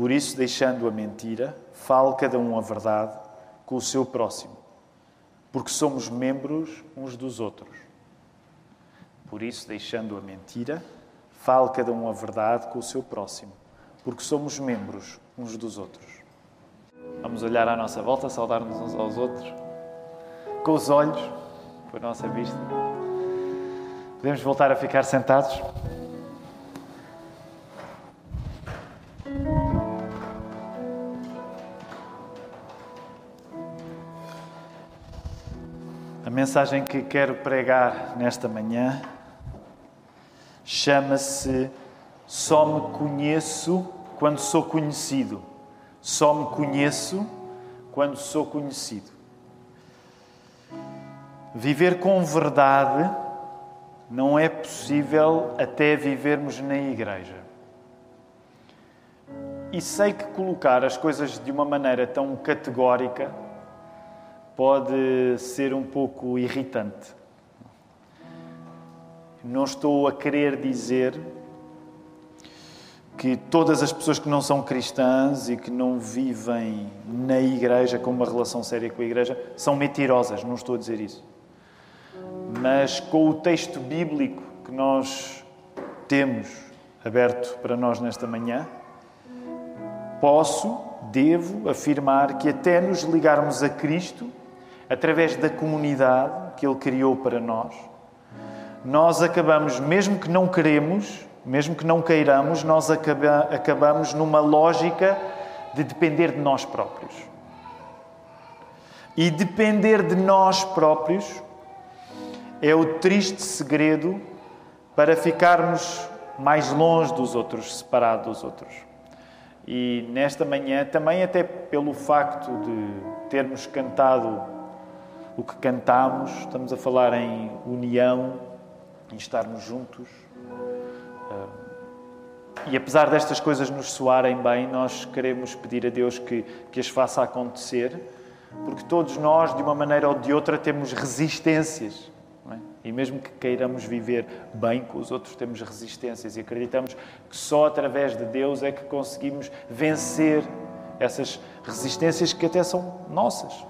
Por isso, deixando a mentira, fale cada um a verdade com o seu próximo, porque somos membros uns dos outros. Por isso, deixando a mentira, fale cada um a verdade com o seu próximo, porque somos membros uns dos outros. Vamos olhar à nossa volta, saudar-nos uns aos outros, com os olhos, com a nossa vista. Podemos voltar a ficar sentados? A mensagem que quero pregar nesta manhã chama-se Só me conheço quando sou conhecido. Só me conheço quando sou conhecido. Viver com verdade não é possível até vivermos na igreja. E sei que colocar as coisas de uma maneira tão categórica pode ser um pouco irritante. Não estou a querer dizer que todas as pessoas que não são cristãs e que não vivem na igreja com uma relação séria com a igreja são mentirosas, não estou a dizer isso. Mas com o texto bíblico que nós temos aberto para nós nesta manhã, posso, devo afirmar que até nos ligarmos a Cristo, através da comunidade que Ele criou para nós, nós acabamos, mesmo que não queremos, mesmo que não queiramos, nós acaba, acabamos numa lógica de depender de nós próprios. E depender de nós próprios é o triste segredo para ficarmos mais longe dos outros, separados dos outros. E nesta manhã, também até pelo facto de termos cantado o que cantamos, estamos a falar em união, em estarmos juntos. E apesar destas coisas nos soarem bem, nós queremos pedir a Deus que, que as faça acontecer, porque todos nós, de uma maneira ou de outra, temos resistências. É? E mesmo que queiramos viver bem com os outros, temos resistências e acreditamos que só através de Deus é que conseguimos vencer essas resistências que até são nossas,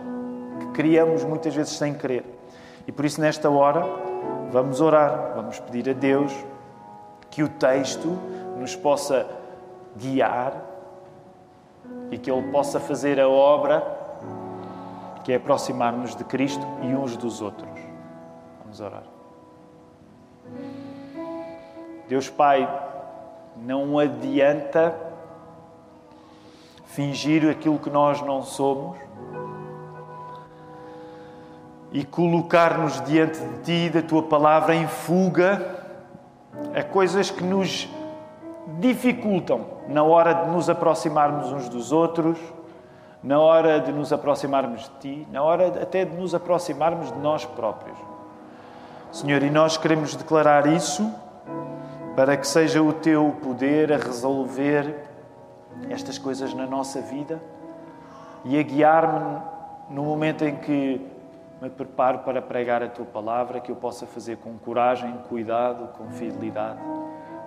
que criamos muitas vezes sem querer. E por isso, nesta hora, vamos orar, vamos pedir a Deus que o texto nos possa guiar e que Ele possa fazer a obra que é aproximar-nos de Cristo e uns dos outros. Vamos orar. Deus Pai, não adianta fingir aquilo que nós não somos e colocar-nos diante de Ti, da Tua palavra, em fuga a coisas que nos dificultam na hora de nos aproximarmos uns dos outros, na hora de nos aproximarmos de Ti, na hora até de nos aproximarmos de nós próprios. Senhor, e nós queremos declarar isso para que seja o Teu poder a resolver estas coisas na nossa vida e a guiar-me no momento em que me preparo para pregar a Tua palavra, que eu possa fazer com coragem, cuidado, com fidelidade.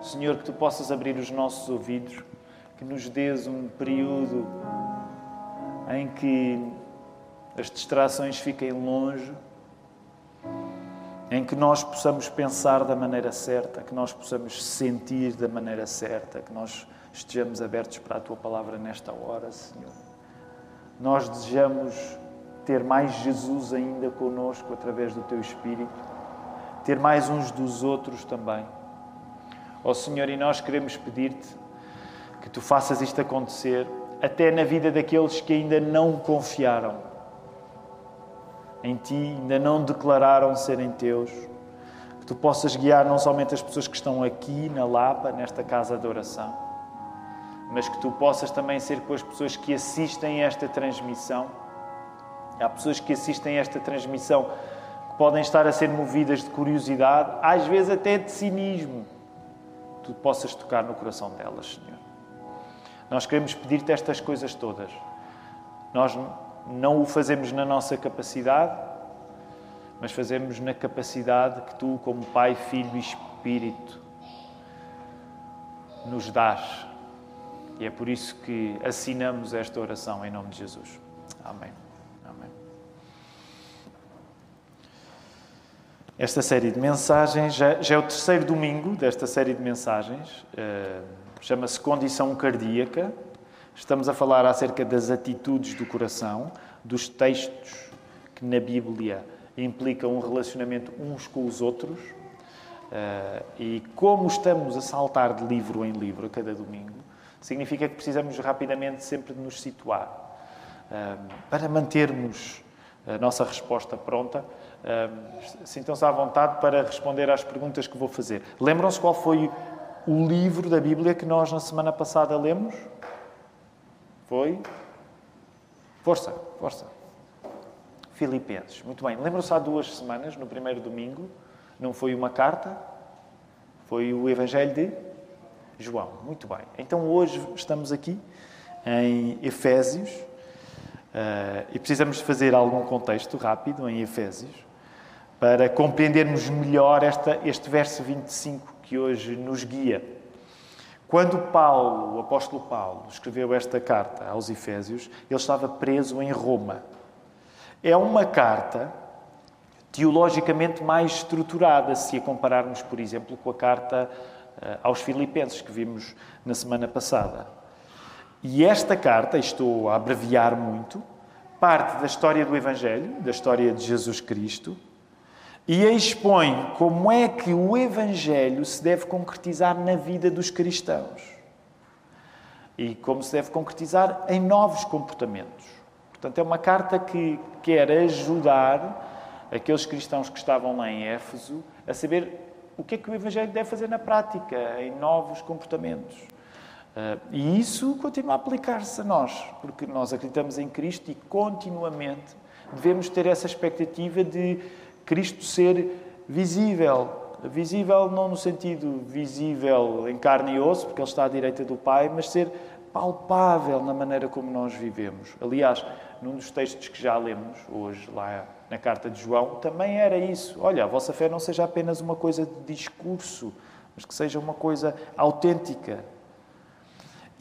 Senhor, que Tu possas abrir os nossos ouvidos, que nos dês um período em que as distrações fiquem longe, em que nós possamos pensar da maneira certa, que nós possamos sentir da maneira certa, que nós estejamos abertos para a Tua palavra nesta hora, Senhor. Nós desejamos ter mais Jesus ainda conosco através do Teu Espírito, ter mais uns dos outros também. Ó oh, Senhor, e nós queremos pedir-te que Tu faças isto acontecer até na vida daqueles que ainda não confiaram em Ti, ainda não declararam serem Teus. Que Tu possas guiar não somente as pessoas que estão aqui na Lapa, nesta casa de oração, mas que Tu possas também ser com as pessoas que assistem a esta transmissão. Há pessoas que assistem a esta transmissão que podem estar a ser movidas de curiosidade, às vezes até de cinismo. Tu possas tocar no coração delas, Senhor. Nós queremos pedir-te estas coisas todas. Nós não o fazemos na nossa capacidade, mas fazemos na capacidade que tu, como Pai, Filho e Espírito, nos dás. E é por isso que assinamos esta oração em nome de Jesus. Amém. Esta série de mensagens já, já, é o terceiro domingo desta série de mensagens. Uh, Chama-se Condição Cardíaca. Estamos a falar acerca das atitudes do coração, dos textos que na Bíblia implicam um relacionamento uns com os outros. Uh, e como estamos a saltar de livro em livro a cada domingo, significa que precisamos rapidamente sempre de nos situar para mantermos a nossa resposta pronta. Sintam-se à vontade para responder às perguntas que vou fazer. Lembram-se qual foi o livro da Bíblia que nós na semana passada lemos? Foi? Força, força. Filipenses. Muito bem. Lembram-se há duas semanas, no primeiro domingo, não foi uma carta, foi o Evangelho de João. Muito bem. Então hoje estamos aqui em Efésios uh, e precisamos fazer algum contexto rápido em Efésios para compreendermos melhor esta, este verso 25 que hoje nos guia. Quando Paulo, o apóstolo Paulo, escreveu esta carta aos Efésios, ele estava preso em Roma. É uma carta teologicamente mais estruturada, se a compararmos, por exemplo, com a carta eh, aos Filipenses, que vimos na semana passada. E esta carta, estou a abreviar muito, parte da história do Evangelho, da história de Jesus Cristo, e expõe como é que o Evangelho se deve concretizar na vida dos cristãos e como se deve concretizar em novos comportamentos. Portanto, é uma carta que quer ajudar aqueles cristãos que estavam lá em Éfeso a saber o que é que o Evangelho deve fazer na prática, em novos comportamentos. Uh, e isso continua a aplicar-se a nós, porque nós acreditamos em Cristo e continuamente devemos ter essa expectativa de Cristo ser visível. Visível não no sentido visível em carne e osso, porque Ele está à direita do Pai, mas ser palpável na maneira como nós vivemos. Aliás, num dos textos que já lemos hoje, lá na carta de João, também era isso. Olha, a vossa fé não seja apenas uma coisa de discurso, mas que seja uma coisa autêntica.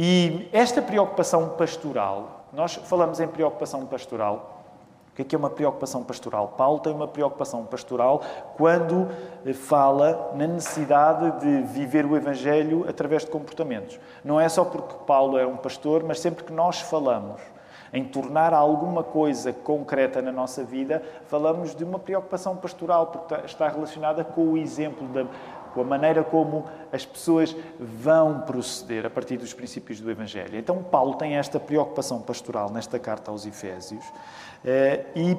E esta preocupação pastoral, nós falamos em preocupação pastoral, o que é, é uma preocupação pastoral? Paulo tem uma preocupação pastoral quando fala na necessidade de viver o Evangelho através de comportamentos. Não é só porque Paulo é um pastor, mas sempre que nós falamos em tornar alguma coisa concreta na nossa vida, falamos de uma preocupação pastoral, porque está relacionada com o exemplo da, com a maneira como as pessoas vão proceder a partir dos princípios do Evangelho. Então, Paulo tem esta preocupação pastoral nesta carta aos Efésios eh, e,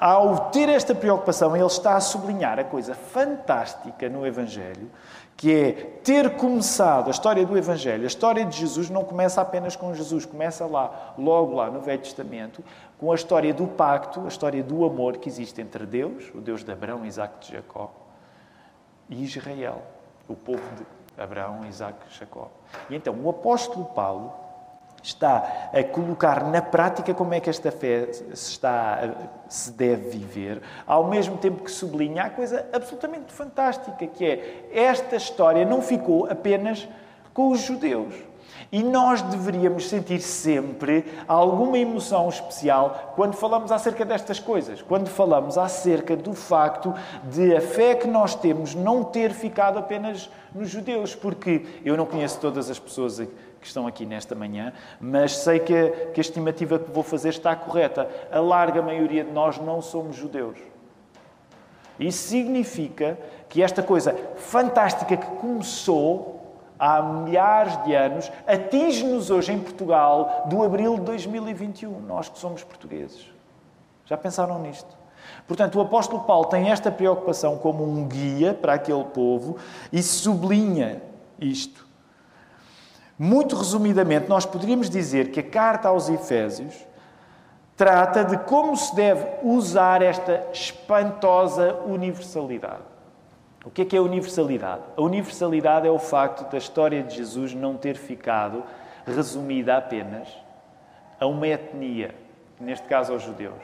ao ter esta preocupação, ele está a sublinhar a coisa fantástica no Evangelho, que é ter começado a história do Evangelho, a história de Jesus não começa apenas com Jesus, começa lá, logo lá no Velho Testamento, com a história do pacto, a história do amor que existe entre Deus, o Deus de Abraão, Isaac e Jacó, e Israel, o povo de Abraão, Isaac Jacó. E então o apóstolo Paulo está a colocar na prática como é que esta fé se, está, se deve viver, ao mesmo tempo que sublinha a coisa absolutamente fantástica, que é esta história não ficou apenas com os judeus. E nós deveríamos sentir sempre alguma emoção especial quando falamos acerca destas coisas, quando falamos acerca do facto de a fé que nós temos não ter ficado apenas nos judeus, porque eu não conheço todas as pessoas que estão aqui nesta manhã, mas sei que a, que a estimativa que vou fazer está correta. A larga maioria de nós não somos judeus. Isso significa que esta coisa fantástica que começou há milhares de anos, atinge-nos hoje em Portugal do abril de 2021, nós que somos portugueses. Já pensaram nisto? Portanto, o apóstolo Paulo tem esta preocupação como um guia para aquele povo e sublinha isto. Muito resumidamente, nós poderíamos dizer que a carta aos Efésios trata de como se deve usar esta espantosa universalidade. O que é que é a universalidade? A universalidade é o facto da história de Jesus não ter ficado resumida apenas a uma etnia, neste caso aos judeus.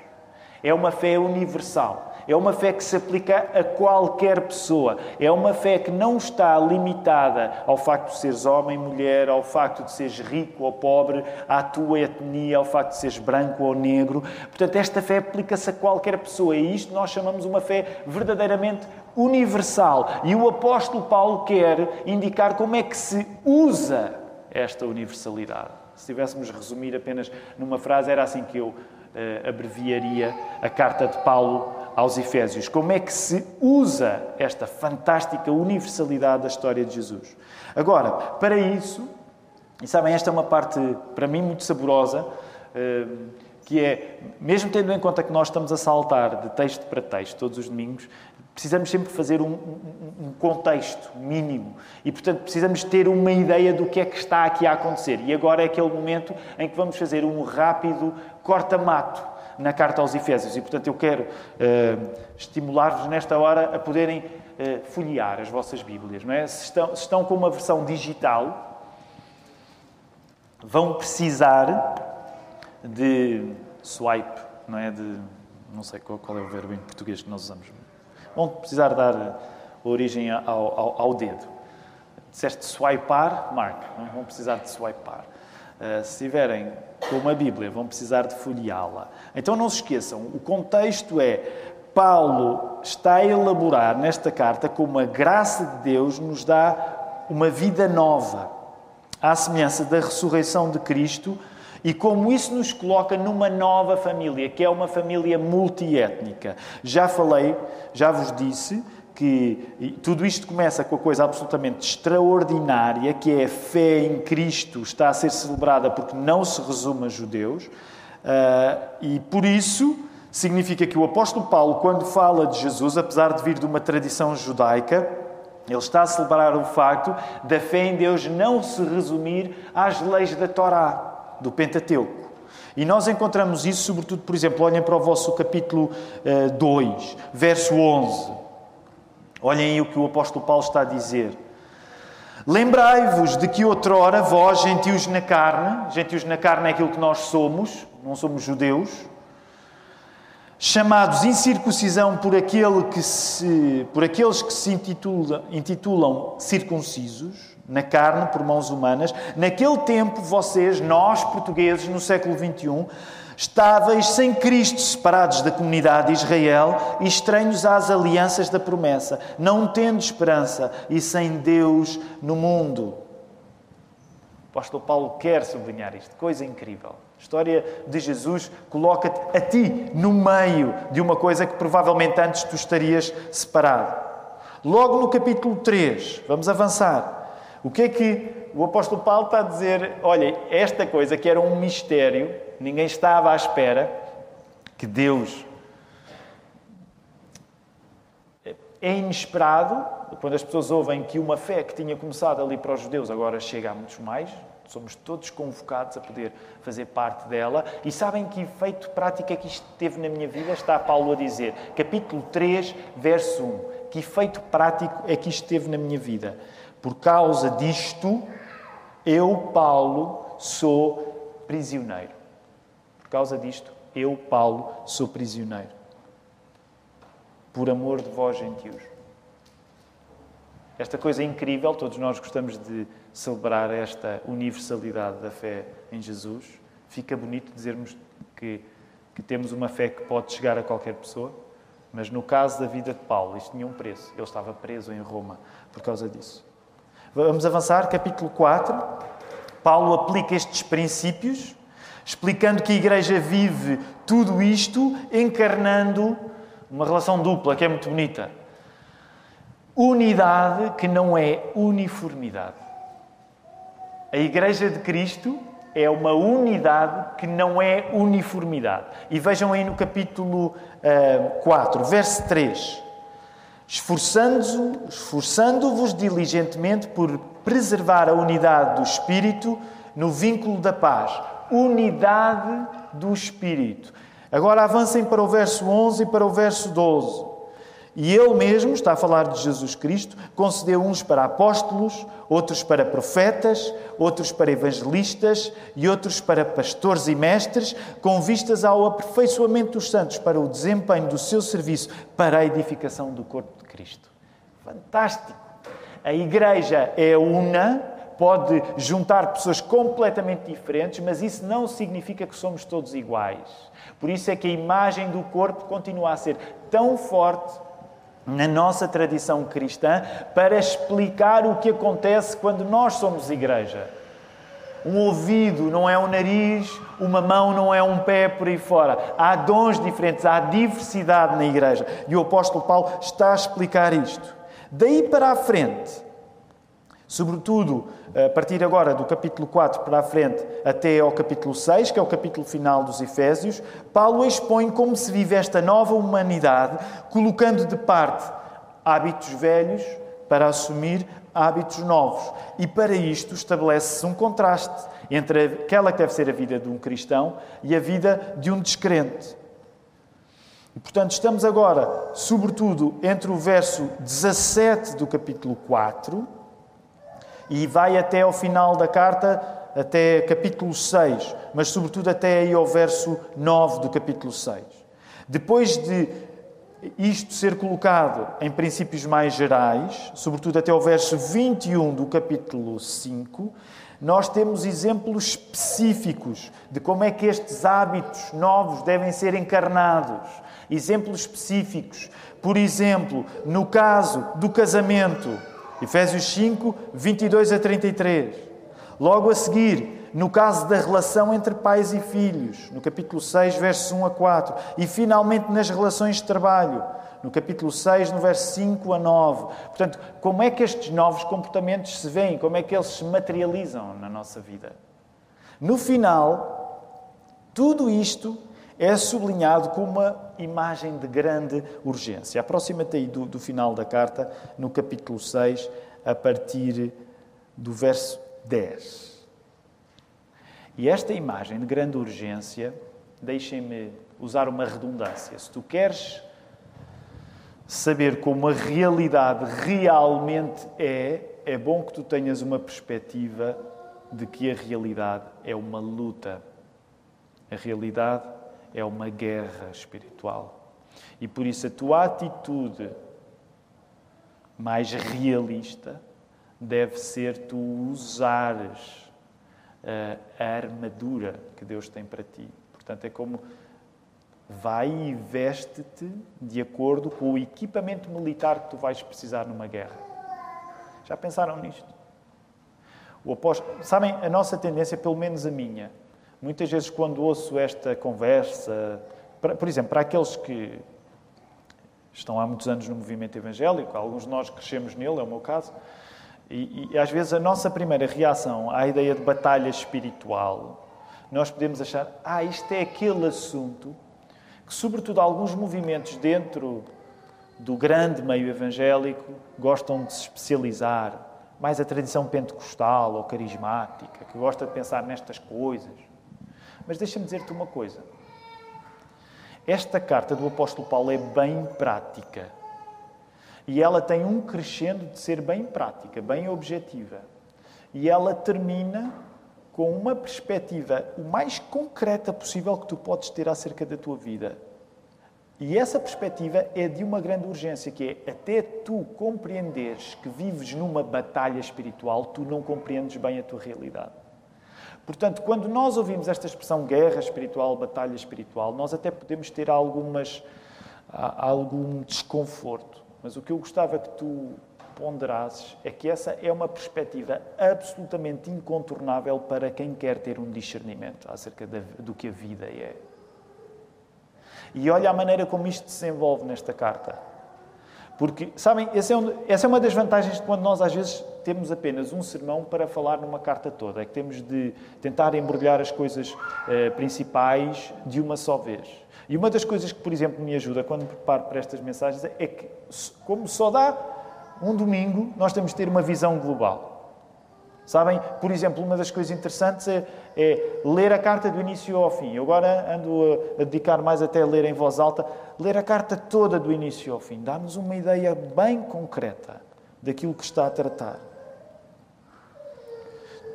É uma fé universal. É uma fé que se aplica a qualquer pessoa. É uma fé que não está limitada ao facto de seres homem, mulher, ao facto de seres rico ou pobre, à tua etnia, ao facto de seres branco ou negro. Portanto, esta fé aplica-se a qualquer pessoa. E isto nós chamamos uma fé verdadeiramente universal. E o apóstolo Paulo quer indicar como é que se usa esta universalidade. Se tivéssemos resumir apenas numa frase, era assim que eu uh, abreviaria a carta de Paulo aos Efésios. Como é que se usa esta fantástica universalidade da história de Jesus? Agora, para isso, e sabem, esta é uma parte para mim muito saborosa, uh, que é, mesmo tendo em conta que nós estamos a saltar de texto para texto todos os domingos, precisamos sempre fazer um, um, um, contexto mínimo e, portanto, precisamos ter uma ideia do que é que está aqui a acontecer. E agora é aquele momento em que vamos fazer um rápido corta-mato na carta aos Efésios. E, portanto, eu quero uh, estimular-vos nesta hora a poderem uh, folhear as vossas Bíblias. Não é? se, estão, se estão com uma versão digital, vão precisar de swipe, não é? De, não sei qual, qual é o verbo em português que nós usamos vão precisar dar origem ao, ao, ao dedo. Disseste swipar, Mark, não vão precisar de swipar. Uh, se tiverem com uma Bíblia, vão precisar de folheá-la. Então não se esqueçam, o contexto é Paulo está a elaborar nesta carta como a graça de Deus nos dá uma vida nova, à semelhança da ressurreição de Cristo, e como isso nos coloca numa nova família, que é uma família multiétnica. Já falei, já vos disse que tudo isto começa com a coisa absolutamente extraordinária, que é a fé em Cristo está a ser celebrada porque não se resume a judeus, ah, e por isso significa que o apóstolo Paulo, quando fala de Jesus, apesar de vir de uma tradição judaica, ele está a celebrar o facto da fé em Deus não se resumir às leis da Torá do Pentateuco. E nós encontramos isso, sobretudo, por exemplo, olhem para o vosso capítulo 2, uh, verso 11. Olhem o que o apóstolo Paulo está a dizer. Lembrai-vos de que outrora vós, gentios na carne, gentios na carne é aquilo que nós somos, não somos judeus, chamados incircuncisão por, aquele que se, por aqueles que se intitulam circuncisos, na carne, por mãos humanas. Naquele tempo, vocês, nós portugueses, no século XXI, estáveis sem Cristo, separados da comunidade de Israel e estranhos às alianças da promessa, não tendo esperança e sem Deus no mundo. O apóstolo Paulo quer sublinhar isto, coisa incrível. A história de Jesus coloca-te a ti no meio de uma coisa que provavelmente antes tu estarias separado. Logo no capítulo 3, vamos avançar. O que é que o apóstolo Paulo está a dizer? Olha, esta coisa que era um mistério, ninguém estava à espera que Deus é inesperado quando as pessoas ouvem que uma fé que tinha começado ali para os judeus agora chega a muitos mais. Somos todos convocados a poder fazer parte dela. E sabem que efeito prático é que isto teve na minha vida? Está Paulo a dizer, capítulo 3, verso 1. Que efeito prático é que isto teve na minha vida? Por causa disto, eu, Paulo, sou prisioneiro. Por causa disto, eu, Paulo, sou prisioneiro. Por amor de vós, gentios. Esta coisa é incrível, todos nós gostamos de celebrar esta universalidade da fé em Jesus. Fica bonito dizermos que, que temos uma fé que pode chegar a qualquer pessoa, mas no caso da vida de Paulo, isto tinha um preço. Ele estava preso em Roma por causa disso. Vamos avançar, capítulo 4. Paulo aplica estes princípios, explicando que a Igreja vive tudo isto encarnando uma relação dupla que é muito bonita. Unidade que não é uniformidade. A Igreja de Cristo é uma unidade que não é uniformidade. E vejam aí no capítulo uh, eh, 4, verso 3 esforçando-vos esforçando diligentemente por preservar a unidade do Espírito no vínculo da paz. Unidade do Espírito. Agora avancem para o verso 11 e para o verso 12. E ele mesmo, está a falar de Jesus Cristo, concedeu uns para apóstolos, outros para profetas, outros para evangelistas e outros para pastores e mestres, com vistas ao aperfeiçoamento dos santos para o desempenho do seu serviço para a edificação do corpo Cristo. Fantástico! A igreja é una, pode juntar pessoas completamente diferentes, mas isso não significa que somos todos iguais. Por isso é que a imagem do corpo continua a ser tão forte na nossa tradição cristã para explicar o que acontece quando nós somos igreja. Um ouvido não é um nariz, uma mão não é um pé por aí fora. Há dons diferentes, há diversidade na igreja. E o apóstolo Paulo está a explicar isto. Daí para a frente, sobretudo a partir agora do capítulo 4 para a frente até ao capítulo 6, que é o capítulo final dos Efésios, Paulo expõe como se vive esta nova humanidade, colocando de parte hábitos velhos para assumir hábitos novos. E para isto estabelece-se um contraste entre aquela que deve ser a vida de um cristão e a vida de um descrente. E, portanto, estamos agora, sobretudo, entre o verso 17 do capítulo 4 e vai até ao final da carta, até capítulo 6, mas sobretudo até aí ao verso 9 do capítulo 6. Depois de isto ser colocado em princípios mais gerais, sobretudo até ao verso 21 do capítulo 5, nós temos exemplos específicos de como é que estes hábitos novos devem ser encarnados. Exemplos específicos. Por exemplo, no caso do casamento, Efésios 5, 22 a 33. Logo a seguir, no caso da relação entre pais e filhos, no capítulo 6, versos 1 a 4. E finalmente nas relações de trabalho, no capítulo 6, no verso 5 a 9. Portanto, como é que estes novos comportamentos se veem? Como é que eles se materializam na nossa vida? No final, tudo isto é sublinhado com uma imagem de grande urgência. Aproxima-te aí do, do, final da carta, no capítulo 6, a partir do verso 10. E esta imagem de grande urgência, deixem-me usar uma redundância. Se tu queres saber como a realidade realmente é, é bom que tu tenhas uma perspectiva de que a realidade é uma luta. A realidade é uma guerra espiritual. E por isso a tua atitude mais realista deve ser tu usares a, armadura que Deus tem para ti. Portanto, é como vai e veste-te de acordo com o equipamento militar que tu vais precisar numa guerra. Já pensaram nisto? O apóstolo, sabem, a nossa tendência, pelo menos a minha, Muitas vezes, quando ouço esta conversa, por exemplo, para aqueles que estão há muitos anos no movimento evangélico, alguns de nós crescemos nele, é o meu caso, e, e às vezes a nossa primeira reação à ideia de batalha espiritual, nós podemos achar, ah, isto é aquele assunto que, sobretudo, alguns movimentos dentro do grande meio evangélico gostam de se especializar, mais a tradição pentecostal ou carismática, que gosta de pensar nestas coisas. Mas deixa-me dizer-te uma coisa. Esta carta do apóstolo Paulo é bem prática. E ela tem um crescendo de ser bem prática, bem objetiva. E ela termina com uma perspectiva o mais concreta possível que tu podes ter acerca da tua vida. E essa perspectiva é de uma grande urgência, que é até tu compreenderes que vives numa batalha espiritual, tu não compreendes bem a tua realidade. Portanto, quando nós ouvimos esta expressão guerra espiritual, batalha espiritual, nós até podemos ter algumas, algum desconforto. Mas o que eu gostava que tu ponderasses é que essa é uma perspectiva absolutamente incontornável para quem quer ter um discernimento acerca do que a vida é. E olha a maneira como isto se envolve nesta carta. Porque, sabem, essa é, um, essa é uma das vantagens de quando nós às vezes temos apenas um sermão para falar numa carta toda. É que temos de tentar embrulhar as coisas eh, principais de uma só vez. E uma das coisas que, por exemplo, me ajuda quando me preparo para estas mensagens é que, como só dá um domingo, nós temos de ter uma visão global. Sabem, por exemplo, uma das coisas interessantes é, é ler a carta do início ao fim. Eu agora ando a, dedicar mais até a ler em voz alta, ler a carta toda do início ao fim. Dá-nos uma ideia bem concreta daquilo que está a tratar.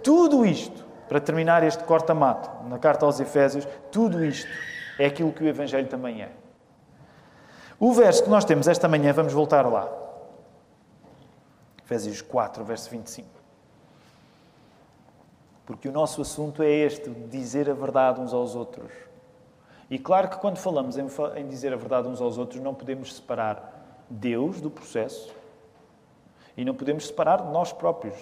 Tudo isto, para terminar este corta-mato na carta aos Efésios, tudo isto é aquilo que o Evangelho também é. O verso que nós temos esta manhã, vamos voltar lá. Efésios 4, verso 25. Porque o nosso assunto é este, dizer a verdade uns aos outros. E claro que quando falamos em dizer a verdade uns aos outros, não podemos separar Deus do processo e não podemos separar nós próprios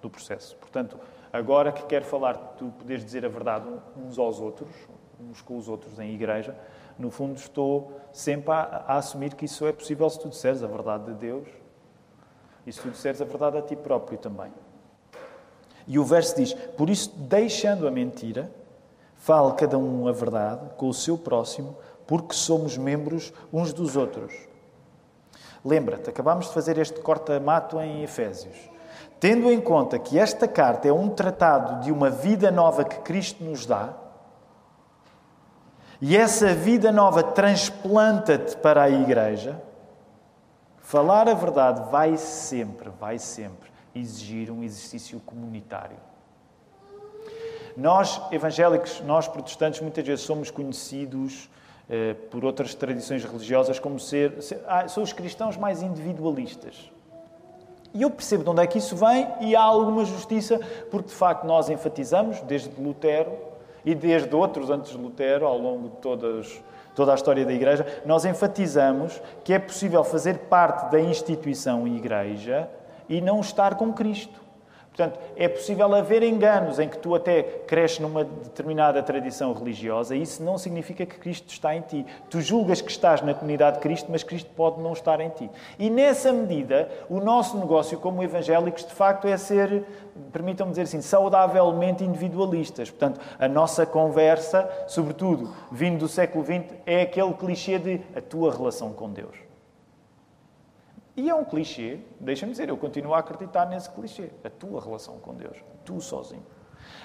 do processo. Portanto, agora que quero falar, tu poderes dizer a verdade uns aos outros, uns com os outros em igreja, no fundo estou sempre a, a assumir que isso é possível se tu disseres a verdade de Deus e se tu disseres a verdade a ti próprio também. E o verso diz: Por isso, deixando a mentira, fale cada um a verdade com o seu próximo, porque somos membros uns dos outros. Lembra-te, acabámos de fazer este corta-mato em Efésios. Tendo em conta que esta carta é um tratado de uma vida nova que Cristo nos dá, e essa vida nova transplanta-te para a igreja, falar a verdade vai sempre, vai sempre exigir um exercício comunitário. Nós, evangélicos, nós protestantes, muitas vezes somos conhecidos eh, por outras tradições religiosas como ser, ser ah, são os cristãos mais individualistas. E eu percebo de onde é que isso vem e há alguma justiça, porque de facto nós enfatizamos, desde Lutero e desde outros antes de Lutero, ao longo de todas, toda a história da Igreja, nós enfatizamos que é possível fazer parte da instituição Igreja e não estar com Cristo. Portanto, é possível haver enganos em que tu até cresces numa determinada tradição religiosa e isso não significa que Cristo está em ti. Tu julgas que estás na comunidade de Cristo, mas Cristo pode não estar em ti. E nessa medida, o nosso negócio como evangélicos, de facto, é ser, permitam-me dizer assim, saudavelmente individualistas. Portanto, a nossa conversa, sobretudo vindo do século XX, é aquele clichê de a tua relação com Deus. E é um clichê, deixa-me dizer, eu continuo a acreditar nesse clichê. A tua relação com Deus, tu sozinho.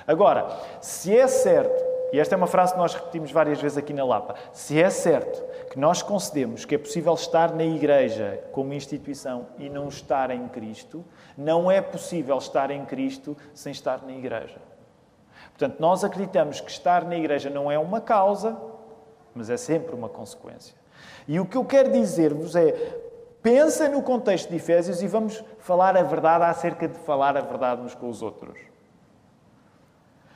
Agora, se é certo, e esta é uma frase que nós repetimos várias vezes aqui na Lapa, se é certo que nós concedemos que é possível estar na Igreja como instituição e não estar em Cristo, não é possível estar em Cristo sem estar na Igreja. Portanto, nós acreditamos que estar na Igreja não é uma causa, mas é sempre uma consequência. E o que eu quero dizer-vos é: Pensa no contexto de Efésios e vamos falar a verdade acerca de falar a verdade uns com os outros.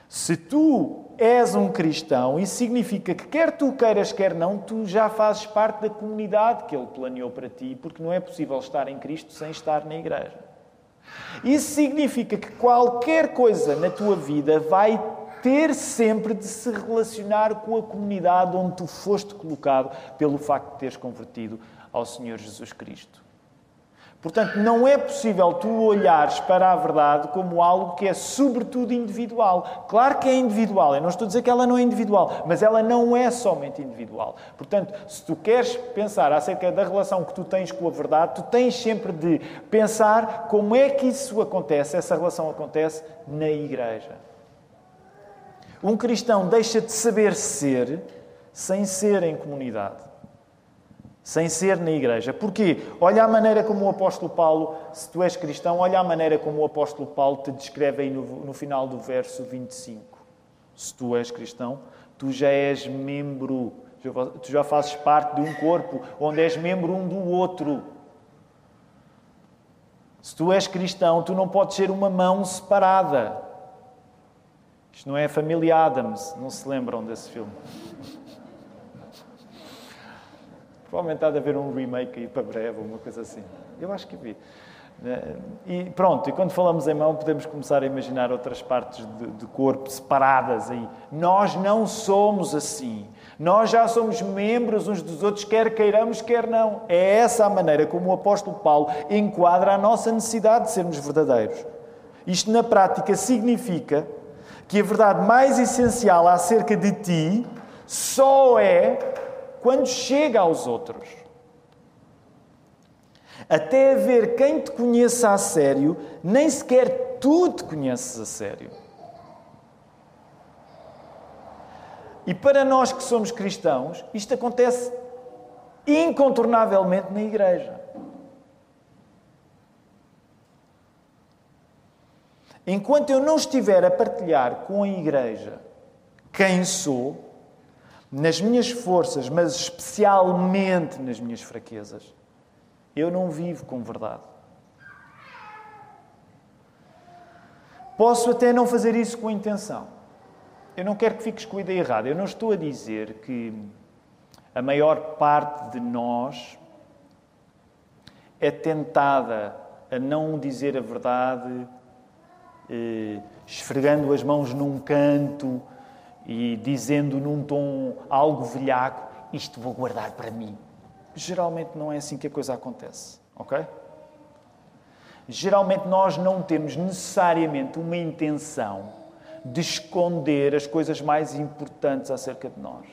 Se tu és um cristão, isso significa que, quer tu queiras, quer não, tu já fazes parte da comunidade que Ele planeou para ti, porque não é possível estar em Cristo sem estar na igreja. Isso significa que qualquer coisa na tua vida vai ter sempre de se relacionar com a comunidade onde tu foste colocado pelo facto de teres convertido ao Senhor Jesus Cristo. Portanto, não é possível tu olhares para a verdade como algo que é sobretudo individual. Claro que é individual, eu não estou a dizer que ela não é individual, mas ela não é somente individual. Portanto, se tu queres pensar acerca da relação que tu tens com a verdade, tu tens sempre de pensar como é que isso acontece, essa relação acontece na igreja. Um cristão deixa de saber ser sem ser em comunidade sem ser na igreja. Porquê? Olha a maneira como o apóstolo Paulo, se tu és cristão, olha a maneira como o apóstolo Paulo te descreve aí no, no final do verso 25. Se tu és cristão, tu já és membro, tu já fazes parte de um corpo onde és membro um do outro. Se tu és cristão, tu não podes ser uma mão separada. Isto não é a família Adams, não se lembram desse filme? Provavelmente há de haver um remake aí para breve, uma coisa assim. Eu acho que vi. Né? E pronto, e quando falamos em mão, podemos começar a imaginar outras partes de, de, corpo separadas aí. Nós não somos assim. Nós já somos membros uns dos outros, quer queiramos, quer não. É essa a maneira como o apóstolo Paulo enquadra a nossa necessidade de sermos verdadeiros. Isto, na prática, significa que a verdade mais essencial acerca de ti só é quando chega aos outros. Até haver quem te conheça a sério, nem sequer tu te conheces a sério. E para nós que somos cristãos, isto acontece incontornavelmente na igreja. Enquanto eu não estiver a partilhar com a igreja quem sou, nas minhas forças, mas especialmente nas minhas fraquezas, eu não vivo com verdade. Posso até não fazer isso com intenção. Eu não quero que fiques com a ideia errada. Eu não estou a dizer que a maior parte de nós é tentada a não dizer a verdade, eh, esfregando as mãos num canto e dizendo num tom algo velhaco: Isto vou guardar para mim. Geralmente não é assim que a coisa acontece, ok? Geralmente nós não temos necessariamente uma intenção de esconder as coisas mais importantes acerca de nós.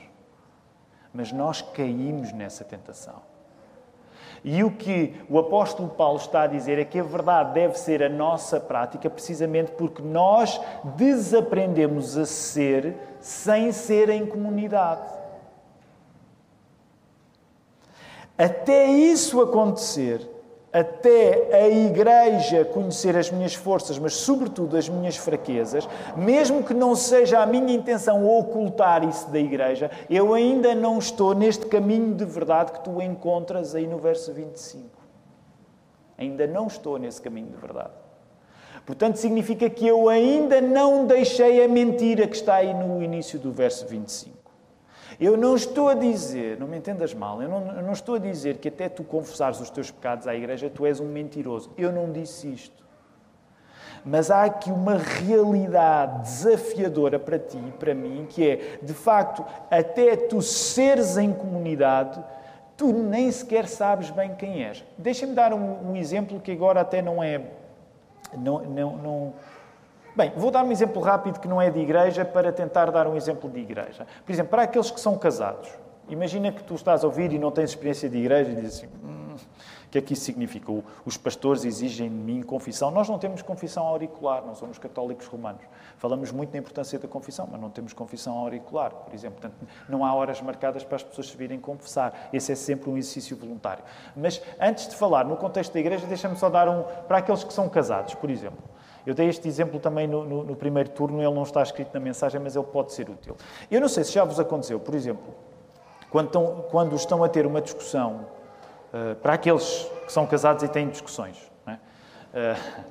Mas nós caímos nessa tentação. E o que o apóstolo Paulo está a dizer é que a verdade deve ser a nossa prática, precisamente porque nós desaprendemos a ser sem ser em comunidade. Até isso acontecer, até a igreja conhecer as minhas forças, mas sobretudo as minhas fraquezas, mesmo que não seja a minha intenção ocultar isso da igreja, eu ainda não estou neste caminho de verdade que tu encontras aí no verso 25. Ainda não estou nesse caminho de verdade. Portanto, significa que eu ainda não deixei a mentira que está aí no início do verso 25. Eu não estou a dizer, não me entendas mal, eu não, eu não estou a dizer que até tu confessares os teus pecados à igreja tu és um mentiroso. Eu não disse isto. Mas há aqui uma realidade desafiadora para ti e para mim, que é, de facto, até tu seres em comunidade, tu nem sequer sabes bem quem és. Deixa-me dar um, um, exemplo que agora até não é. Não, não, não, Bem, vou dar um exemplo rápido que não é de igreja para tentar dar um exemplo de igreja. Por exemplo, para aqueles que são casados. Imagina que tu estás a ouvir e não tens experiência de igreja e dizes assim: hum, o que é que isso significa? Os pastores exigem de mim confissão. Nós não temos confissão auricular, não somos católicos romanos. Falamos muito da importância da confissão, mas não temos confissão auricular, por exemplo. Portanto, não há horas marcadas para as pessoas se virem confessar. Esse é sempre um exercício voluntário. Mas antes de falar no contexto da igreja, deixa-me só dar um para aqueles que são casados, por exemplo. Eu dei este exemplo também no, no, no, primeiro turno, ele não está escrito na mensagem, mas ele pode ser útil. Eu não sei se já vos aconteceu, por exemplo, quando estão, quando estão a ter uma discussão, uh, para aqueles que são casados e têm discussões, é? uh,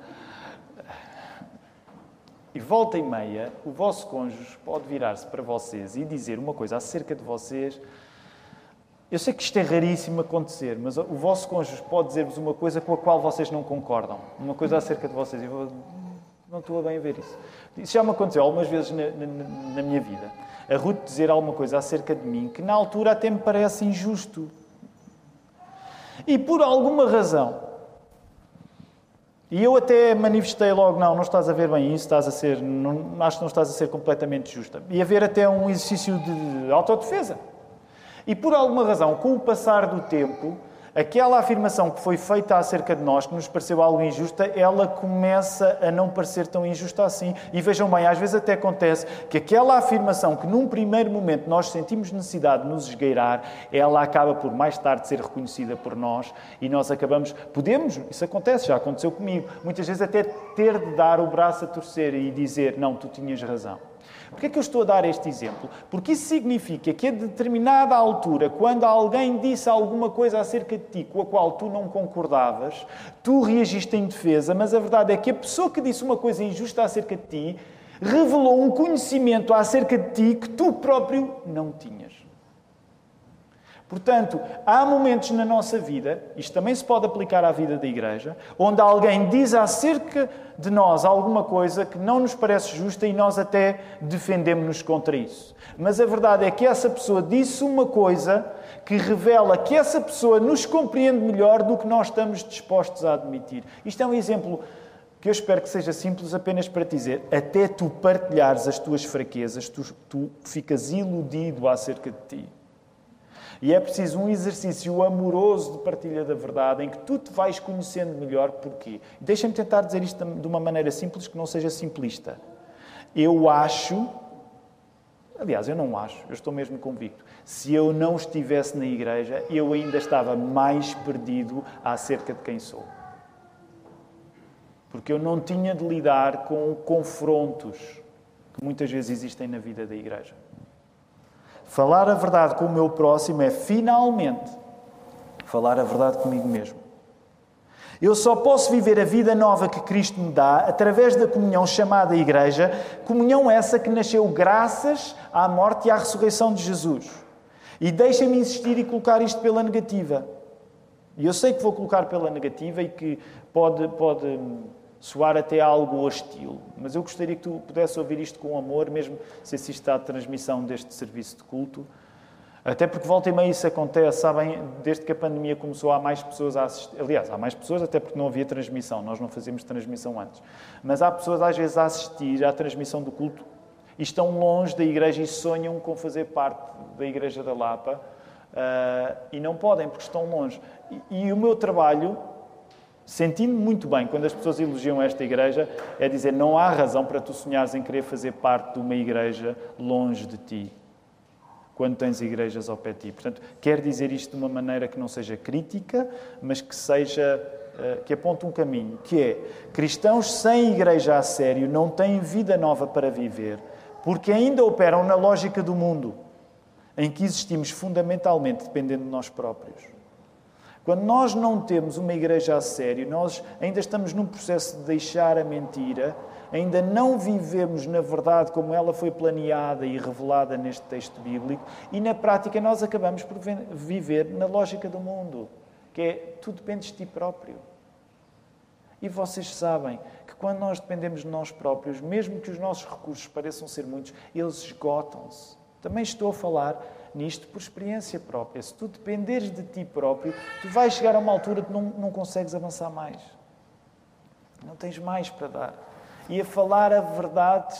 e volta e meia, o vosso cônjuge pode virar-se para vocês e dizer uma coisa acerca de vocês. Eu sei que isto é raríssimo acontecer, mas o vosso cônjuge pode dizer-vos uma coisa com a qual vocês não concordam, uma coisa acerca de vocês. E vou não estou bem a ver isso. Isso já me aconteceu algumas vezes na, na, na, minha vida. A Ruth dizer alguma coisa acerca de mim que na altura até me parece injusto. E por alguma razão. E eu até manifestei logo, não, não estás a ver bem isso, estás a ser, não, acho que não estás a ser completamente justa. E haver até um exercício de autodefesa. E por alguma razão, com o passar do tempo, aquela afirmação que foi feita acerca de nós, que nos pareceu algo injusta, ela começa a não parecer tão injusta assim. E vejam bem, às vezes até acontece que aquela afirmação que num primeiro momento nós sentimos necessidade de nos esgueirar, ela acaba por mais tarde ser reconhecida por nós e nós acabamos, podemos, isso acontece, já aconteceu comigo, muitas vezes até ter de dar o braço a torcer e dizer, não, tu tinhas razão. Porquê é que eu estou a dar este exemplo? Porque isso significa que a determinada altura, quando alguém disse alguma coisa acerca de ti com a qual tu não concordavas, tu reagiste em defesa, mas a verdade é que a pessoa que disse uma coisa injusta acerca de ti revelou um conhecimento acerca de ti que tu próprio não tinhas. Portanto, há momentos na nossa vida, isto também se pode aplicar à vida da igreja, onde alguém diz acerca de nós alguma coisa que não nos parece justa e nós até defendemos-nos contra isso. Mas a verdade é que essa pessoa disse uma coisa que revela que essa pessoa nos compreende melhor do que nós estamos dispostos a admitir. Isto é um exemplo que eu espero que seja simples apenas para te dizer, até tu partilhares as tuas fraquezas, tu, tu ficas iludido acerca de ti. E é preciso um exercício amoroso de partilha da verdade em que tu te vais conhecendo melhor. Porquê? Deixa-me tentar dizer isto de uma maneira simples que não seja simplista. Eu acho, Aliás, eu não acho, eu estou mesmo convicto. Se eu não estivesse na igreja, eu ainda estava mais perdido acerca de quem sou. Porque eu não tinha de lidar com confrontos que muitas vezes existem na vida da igreja. Falar a verdade com o meu próximo é finalmente falar a verdade comigo mesmo. Eu só posso viver a vida nova que Cristo me dá através da comunhão chamada Igreja, comunhão essa que nasceu graças à morte e à ressurreição de Jesus. E deixem-me insistir e colocar isto pela negativa. E eu sei que vou colocar pela negativa e que pode, pode soar até algo hostil, mas eu gostaria que tu pudesse ouvir isto com amor, mesmo se assiste à transmissão deste serviço de culto. Até porque volta e meia isso acontece, sabem, desde que a pandemia começou há mais pessoas a assistir. Aliás, há mais pessoas até porque não havia transmissão, nós não fazíamos transmissão antes. Mas há pessoas às vezes a assistir à transmissão do culto e estão longe da igreja e sonham com fazer parte da Igreja da Lapa uh, e não podem porque estão longe. E, e o meu trabalho, sentindo-me muito bem quando as pessoas elogiam esta igreja, é dizer: não há razão para tu sonhares em querer fazer parte de uma igreja longe de ti quando tens igrejas ao pé de ti. Portanto, quer dizer isto de uma maneira que não seja crítica, mas que seja eh, que aponte um caminho, que é cristãos sem igreja a sério não têm vida nova para viver, porque ainda operam na lógica do mundo, em que existimos fundamentalmente dependendo de nós próprios. Quando nós não temos uma igreja a sério, nós ainda estamos num processo de deixar a mentira ainda não vivemos na verdade como ela foi planeada e revelada neste texto bíblico, e na prática nós acabamos por viver na lógica do mundo, que é tu dependes de ti próprio. E vocês sabem que quando nós dependemos de nós próprios, mesmo que os nossos recursos pareçam ser muitos, eles esgotam-se. Também estou a falar nisto por experiência própria. Se tu dependeres de ti próprio, tu vais chegar a uma altura que não, não consegues avançar mais. Não tens mais para dar. E a falar a verdade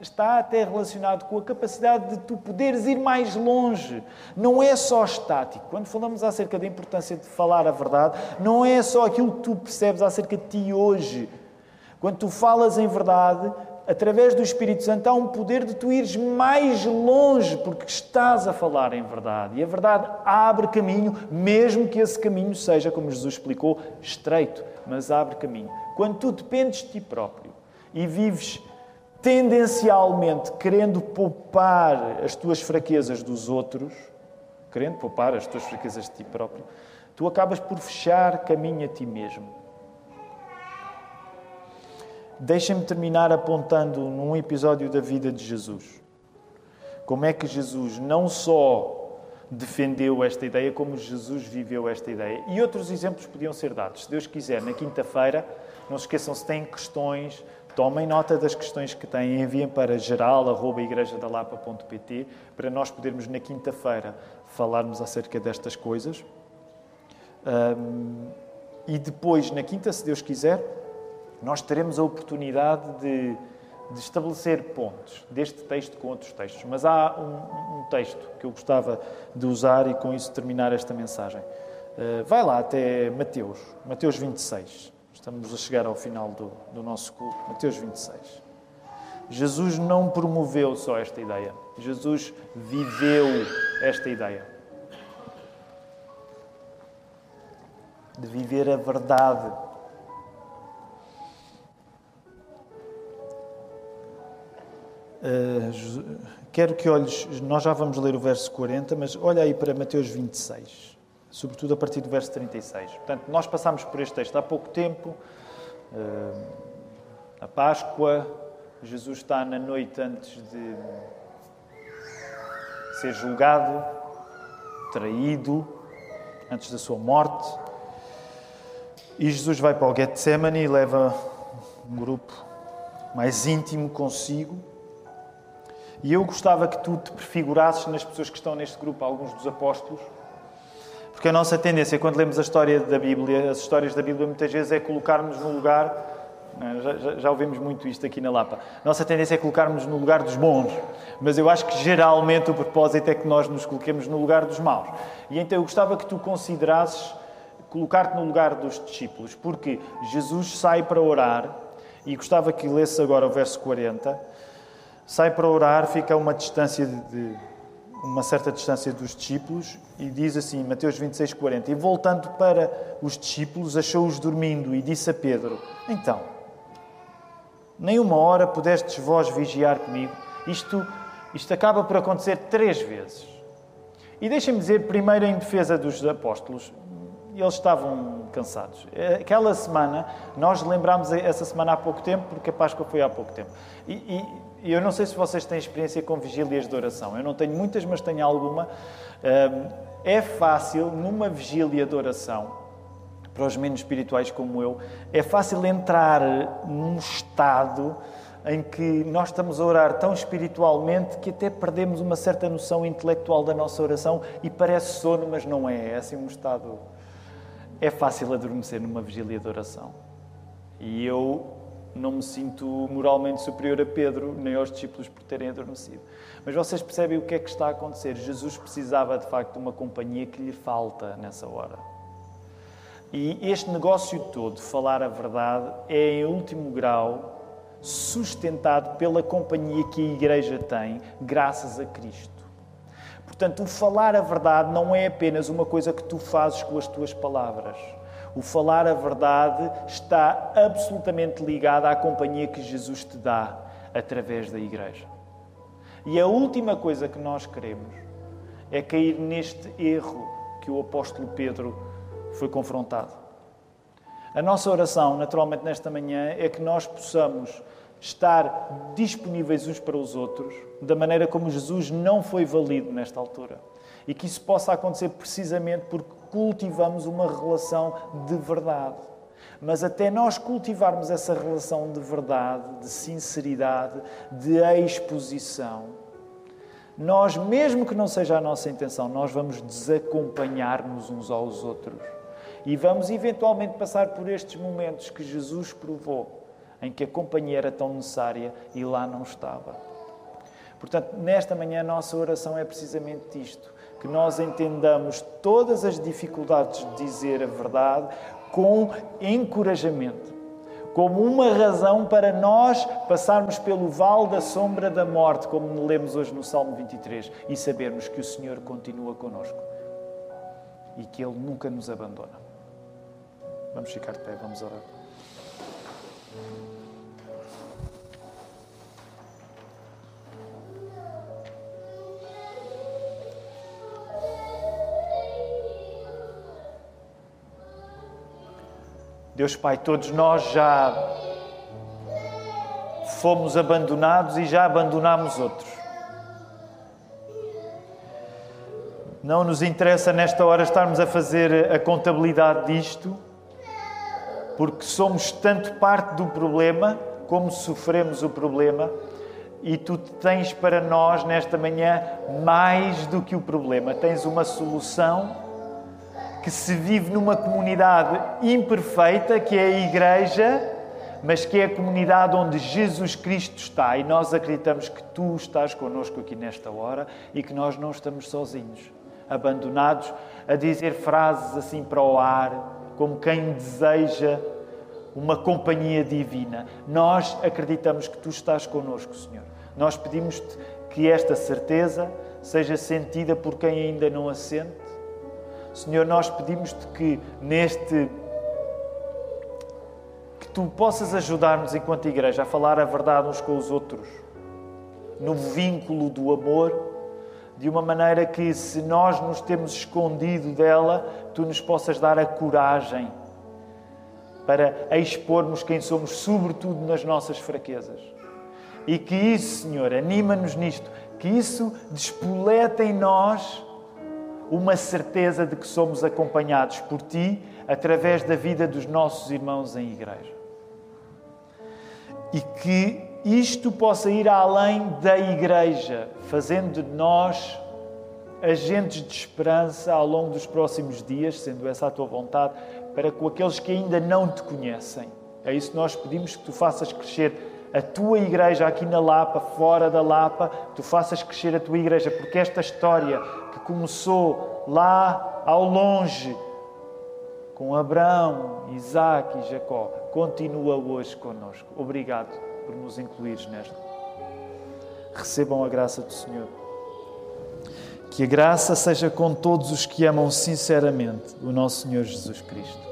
está até relacionado com a capacidade de tu poderes ir mais longe. Não é só estático. Quando falamos acerca da importância de falar a verdade, não é só aquilo que tu percebes acerca de ti hoje. Quando tu falas em verdade, através do Espírito Santo, há um poder de tu ires mais longe, porque estás a falar em verdade. E a verdade abre caminho, mesmo que esse caminho seja, como Jesus explicou, estreito, mas abre caminho. Quando tu dependes de ti próprio e vives tendencialmente querendo poupar as tuas fraquezas dos outros, querendo poupar as tuas fraquezas de ti próprio, tu acabas por fechar caminho a ti mesmo. Deixem-me terminar apontando num episódio da vida de Jesus. Como é que Jesus não só defendeu esta ideia, como Jesus viveu esta ideia. E outros exemplos podiam ser dados. Se Deus quiser, na quinta-feira, não se esqueçam, se têm questões, Tomem nota das questões que têm, enviem para geral.igrejadalapa.pt para nós podermos, na quinta-feira, falarmos acerca destas coisas. Um, e depois, na quinta, se Deus quiser, nós teremos a oportunidade de, de estabelecer pontos deste texto com outros textos. Mas há um, um, texto que eu gostava de usar e com isso terminar esta mensagem. Uh, vai lá até Mateus, Mateus 26. Estamos a chegar ao final do, do nosso culto. Mateus 26. Jesus não promoveu só esta ideia. Jesus viveu esta ideia. De viver a verdade. Uh, quero que olhes, nós já vamos ler o verso 40, mas olha aí para Mateus 26 sobretudo a partir do verso 36. Portanto, nós passamos por este texto há pouco tempo, uh, a Páscoa, Jesus está na noite antes de ser julgado, traído, antes da sua morte. E Jesus vai para o Getsemane e leva um grupo mais íntimo consigo. E eu gostava que tu te prefigurasses nas pessoas que estão neste grupo, alguns dos apóstolos, porque a nossa tendência, quando lemos a história da Bíblia, as histórias da Bíblia, muitas vezes é colocarmos no lugar. É? Já, já, já, ouvimos muito isto aqui na Lapa. A nossa tendência é colocarmos no lugar dos bons, mas eu acho que geralmente o propósito é que nós nos coloquemos no lugar dos maus. E então eu gostava que tu considerasses colocar-te no lugar dos discípulos, porque Jesus sai para orar e gostava que lesse agora o verso 40. Sai para orar, fica a uma distância de, uma certa distância dos discípulos e diz assim, Mateus 26, 40, e voltando para os discípulos, achou-os dormindo e disse a Pedro, então, nem uma hora pudestes vós vigiar comigo? Isto, isto acaba por acontecer três vezes. E deixem-me dizer, primeiro em defesa dos apóstolos, eles estavam cansados. Aquela semana, nós lembramos essa semana há pouco tempo, porque a Páscoa foi há pouco tempo. E, e, e eu não sei se vocês têm experiência com vigílias de oração. Eu não tenho muitas, mas tenho alguma. É fácil, numa vigília de oração, para os menos espirituais como eu, é fácil entrar num estado em que nós estamos a orar tão espiritualmente que até perdemos uma certa noção intelectual da nossa oração e parece sono, mas não é. É assim um estado. É fácil adormecer numa vigília de oração. E eu não me sinto moralmente superior a Pedro nem aos discípulos por terem adormecido. Mas vocês percebem o que é que está a acontecer? Jesus precisava de facto de uma companhia que lhe falta nessa hora. E este negócio todo, falar a verdade, é em último grau sustentado pela companhia que a Igreja tem, graças a Cristo. Portanto, o falar a verdade não é apenas uma coisa que tu fazes com as tuas palavras. O falar a verdade está absolutamente ligado à companhia que Jesus te dá através da Igreja. E a última coisa que nós queremos é cair neste erro que o apóstolo Pedro foi confrontado. A nossa oração, naturalmente, nesta manhã, é que nós possamos estar disponíveis uns para os outros, da maneira como Jesus não foi valido nesta altura. E que isso possa acontecer precisamente porque cultivamos uma relação de verdade. Mas até nós cultivarmos essa relação de verdade, de sinceridade, de exposição, nós, mesmo que não seja a nossa intenção, nós vamos desacompanhar-nos uns aos outros. E vamos eventualmente passar por estes momentos que Jesus provou em que a companhia era tão necessária e lá não estava. Portanto, nesta manhã a nossa oração é precisamente isto: que nós entendamos todas as dificuldades de dizer a verdade com encorajamento, como uma razão para nós passarmos pelo vale da sombra da morte, como lemos hoje no Salmo 23, e sabermos que o Senhor continua conosco e que Ele nunca nos abandona. Vamos ficar de pé, vamos orar. Deus Pai, todos nós já fomos abandonados e já abandonamos outros. Não nos interessa nesta hora estarmos a fazer a contabilidade disto, porque somos tanto parte do problema como sofremos o problema, e tu tens para nós nesta manhã mais do que o problema, tens uma solução que se vive numa comunidade imperfeita, que é a Igreja, mas que é a comunidade onde Jesus Cristo está. E nós acreditamos que tu estás connosco aqui nesta hora e que nós não estamos sozinhos, abandonados a dizer frases assim para o ar, como quem deseja uma companhia divina. Nós acreditamos que tu estás connosco, Senhor. Nós pedimos-te que esta certeza seja sentida por quem ainda não a sente Senhor, nós pedimos-te que neste que tu possas ajudar-nos enquanto igreja a falar a verdade uns com os outros, no vínculo do amor, de uma maneira que se nós nos temos escondido dela, tu nos possas dar a coragem para expormos quem somos, sobretudo nas nossas fraquezas. E que isso, Senhor, anima-nos nisto, que isso despoleta em nós uma certeza de que somos acompanhados por Ti através da vida dos nossos irmãos em igreja. E que isto possa ir além da igreja, fazendo de nós agentes de esperança ao longo dos próximos dias, sendo essa a tua vontade, para com aqueles que ainda não te conhecem. É isso que nós pedimos que tu faças crescer a tua igreja aqui na Lapa, fora da Lapa, tu faças crescer a tua igreja, porque esta história que começou lá ao longe, com Abraão, Isaac e Jacó, continua hoje conosco. Obrigado por nos incluires nesta. recebam a graça do Senhor. Que a graça seja com todos os que amam sinceramente o nosso Senhor Jesus Cristo.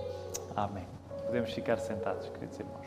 Amém. Podemos ficar sentados, queridos irmãos.